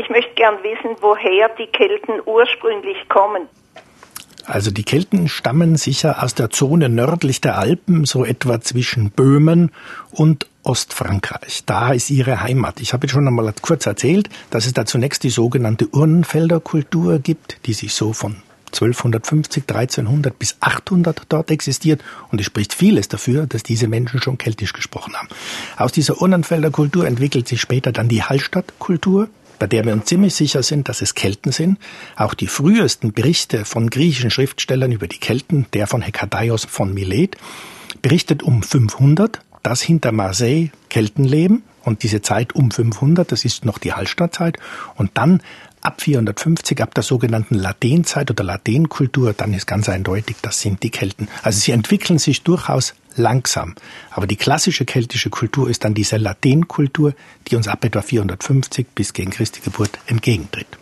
Ich möchte gern wissen, woher die Kelten ursprünglich kommen. Also die Kelten stammen sicher aus der Zone nördlich der Alpen, so etwa zwischen Böhmen und Ostfrankreich. Da ist ihre Heimat. Ich habe jetzt schon einmal kurz erzählt, dass es da zunächst die sogenannte Urnenfelder Kultur gibt, die sich so von 1250, 1300 bis 800 dort existiert und es spricht vieles dafür, dass diese Menschen schon keltisch gesprochen haben. Aus dieser Urnenfelder Kultur entwickelt sich später dann die Hallstattkultur, bei der wir uns ziemlich sicher sind, dass es Kelten sind. Auch die frühesten Berichte von griechischen Schriftstellern über die Kelten, der von Hekataios von Milet, berichtet um 500, dass hinter Marseille Kelten leben und diese Zeit um 500, das ist noch die Hallstattzeit und dann ab 450, ab der sogenannten Latenzeit oder Latenkultur, dann ist ganz eindeutig, das sind die Kelten. Also sie entwickeln sich durchaus langsam. Aber die klassische keltische Kultur ist dann diese Latenkultur, die uns ab etwa 450 bis gegen Christi Geburt entgegentritt.